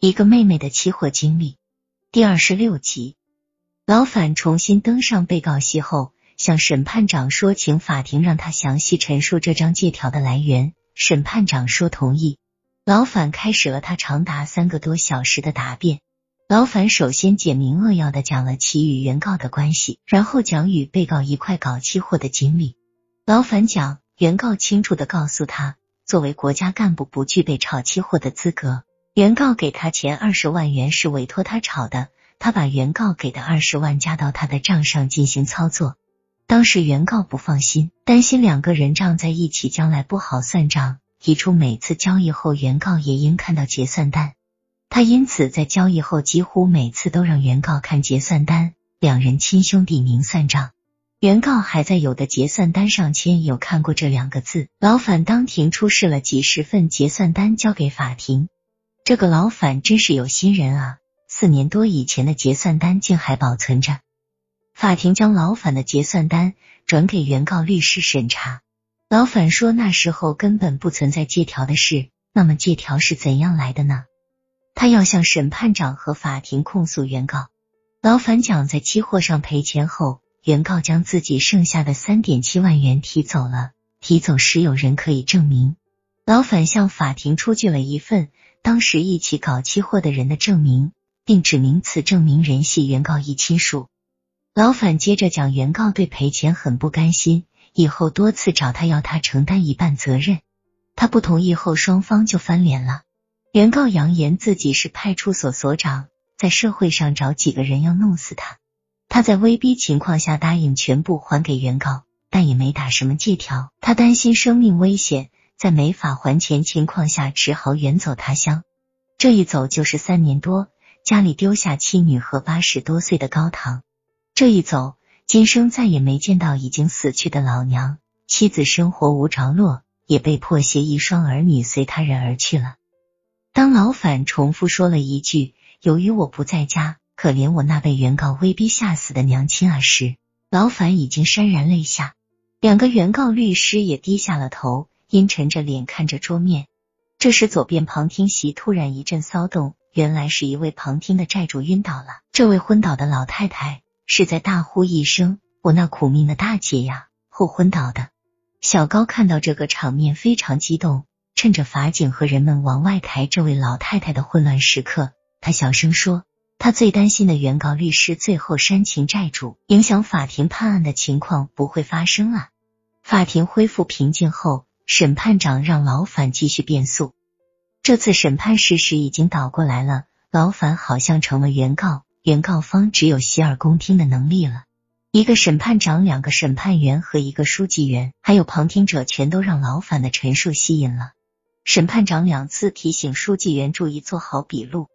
一个妹妹的期货经历第二十六集。老反重新登上被告席后，向审判长说，请法庭让他详细陈述这张借条的来源。审判长说同意。老反开始了他长达三个多小时的答辩。老反首先简明扼要的讲了其与原告的关系，然后讲与被告一块搞期货的经历。老反讲，原告清楚的告诉他，作为国家干部不具备炒期货的资格。原告给他钱二十万元是委托他炒的，他把原告给的二十万加到他的账上进行操作。当时原告不放心，担心两个人账在一起将来不好算账，提出每次交易后原告也应看到结算单。他因此在交易后几乎每次都让原告看结算单，两人亲兄弟明算账。原告还在有的结算单上签有看过这两个字。老反当庭出示了几十份结算单交给法庭。这个老反真是有心人啊！四年多以前的结算单竟还保存着。法庭将老反的结算单转给原告律师审查。老反说那时候根本不存在借条的事。那么借条是怎样来的呢？他要向审判长和法庭控诉原告。老反讲，在期货上赔钱后，原告将自己剩下的三点七万元提走了。提走时有人可以证明。老反向法庭出具了一份。当时一起搞期货的人的证明，并指明此证明人系原告一亲属。老反接着讲，原告对赔钱很不甘心，以后多次找他要他承担一半责任，他不同意后，双方就翻脸了。原告扬言自己是派出所所长，在社会上找几个人要弄死他，他在威逼情况下答应全部还给原告，但也没打什么借条，他担心生命危险。在没法还钱情况下，只好远走他乡。这一走就是三年多，家里丢下妻女和八十多岁的高堂。这一走，今生再也没见到已经死去的老娘，妻子生活无着落，也被迫携一双儿女随他人而去了。当老反重复说了一句“由于我不在家，可怜我那被原告威逼吓死的娘亲儿”时，老反已经潸然泪下。两个原告律师也低下了头。阴沉着脸看着桌面，这时左边旁听席突然一阵骚动，原来是一位旁听的债主晕倒了。这位昏倒的老太太是在大呼一声：“我那苦命的大姐呀！”后昏倒的。小高看到这个场面非常激动，趁着法警和人们往外抬这位老太太的混乱时刻，他小声说：“他最担心的原告律师最后煽情债主，影响法庭判案的情况不会发生啊。”法庭恢复平静后。审判长让老反继续辩诉。这次审判事实已经倒过来了，老反好像成了原告，原告方只有洗耳恭听的能力了。一个审判长、两个审判员和一个书记员，还有旁听者，全都让老反的陈述吸引了。审判长两次提醒书记员注意做好笔录。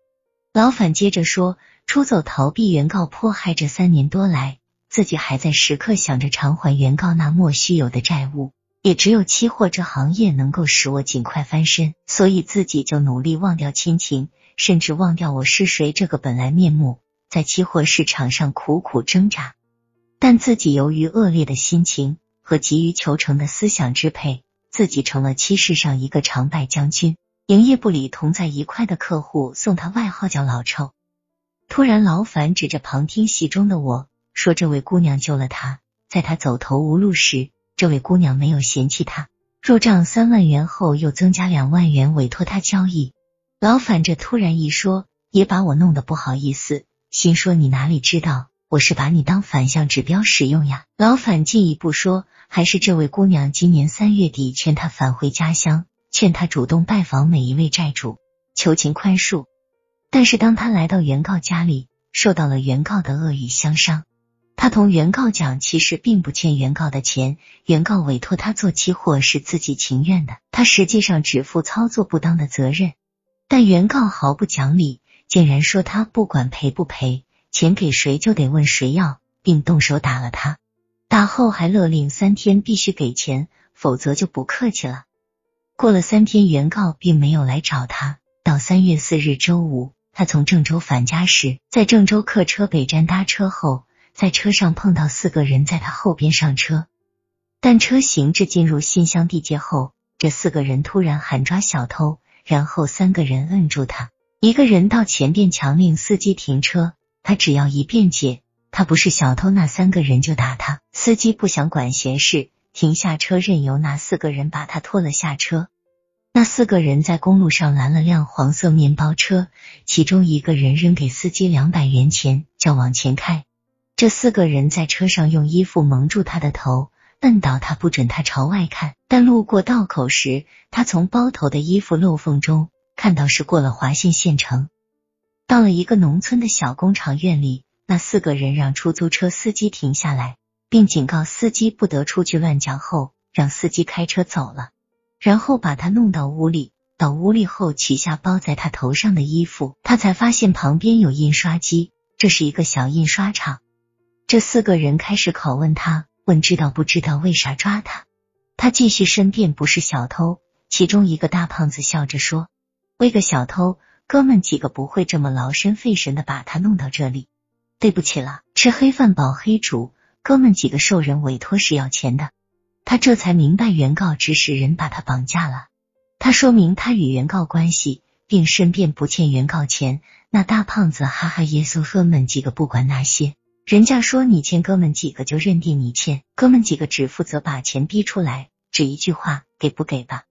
老反接着说：出走逃避原告迫害这三年多来，自己还在时刻想着偿还原告那莫须有的债务。也只有期货这行业能够使我尽快翻身，所以自己就努力忘掉亲情，甚至忘掉我是谁这个本来面目，在期货市场上苦苦挣扎。但自己由于恶劣的心情和急于求成的思想支配，自己成了期市上一个常败将军。营业部里同在一块的客户送他外号叫老臭。突然，老反指着旁听席中的我说：“这位姑娘救了他，在他走投无路时。”这位姑娘没有嫌弃他，入账三万元后又增加两万元委托他交易。老反这突然一说，也把我弄得不好意思，心说你哪里知道我是把你当反向指标使用呀？老反进一步说，还是这位姑娘今年三月底劝他返回家乡，劝他主动拜访每一位债主，求情宽恕。但是当他来到原告家里，受到了原告的恶语相伤。他同原告讲，其实并不欠原告的钱，原告委托他做期货是自己情愿的，他实际上只负操作不当的责任。但原告毫不讲理，竟然说他不管赔不赔，钱给谁就得问谁要，并动手打了他。打后还勒令三天必须给钱，否则就不客气了。过了三天，原告并没有来找他。到三月四日周五，他从郑州返家时，在郑州客车北站搭车后。在车上碰到四个人，在他后边上车，但车行至进入信乡地界后，这四个人突然喊抓小偷，然后三个人摁住他，一个人到前边强令司机停车，他只要一辩解他不是小偷，那三个人就打他。司机不想管闲事，停下车，任由那四个人把他拖了下车。那四个人在公路上拦了辆黄色面包车，其中一个人扔给司机两百元钱，叫往前开。这四个人在车上用衣服蒙住他的头，摁倒他，不准他朝外看。但路过道口时，他从包头的衣服漏缝中看到是过了华县县城，到了一个农村的小工厂院里。那四个人让出租车司机停下来，并警告司机不得出去乱讲，后让司机开车走了。然后把他弄到屋里，到屋里后取下包在他头上的衣服，他才发现旁边有印刷机，这是一个小印刷厂。这四个人开始拷问他，问知道不知道为啥抓他。他继续申辩不是小偷。其中一个大胖子笑着说：“为个小偷，哥们几个不会这么劳身费神的把他弄到这里。对不起了，吃黑饭饱黑主，哥们几个受人委托是要钱的。”他这才明白原告指使人把他绑架了。他说明他与原告关系，并申辩不欠原告钱。那大胖子哈哈耶稣哥们几个不管那些，人家说你欠哥们几个就认定你欠，哥们几个只负责把钱逼出来，只一句话给不给吧。